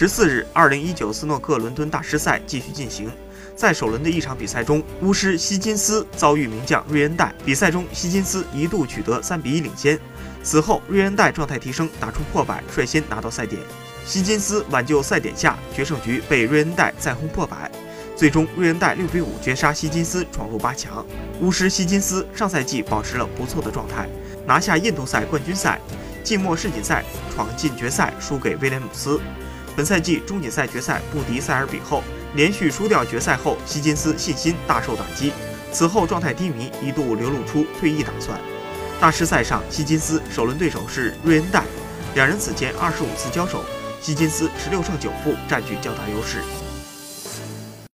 十四日，二零一九斯诺克伦敦大师赛继续进行。在首轮的一场比赛中，巫师希金斯遭遇名将瑞恩戴。比赛中，希金斯一度取得三比一领先。此后，瑞恩戴状态提升，打出破百，率先拿到赛点。希金斯挽救赛点下，决胜局被瑞恩戴再轰破百。最终，瑞恩戴六比五绝杀希金斯，闯入八强。巫师希金斯上赛季保持了不错的状态，拿下印度赛冠军赛，季末世锦赛闯进决赛，输给威廉姆斯。本赛季中锦赛决赛不敌塞尔比后。连续输掉决赛后，希金斯信心大受打击，此后状态低迷，一度流露出退役打算。大师赛上，希金斯首轮对手是瑞恩戴，两人此前二十五次交手，希金斯十六胜九负，占据较大优势。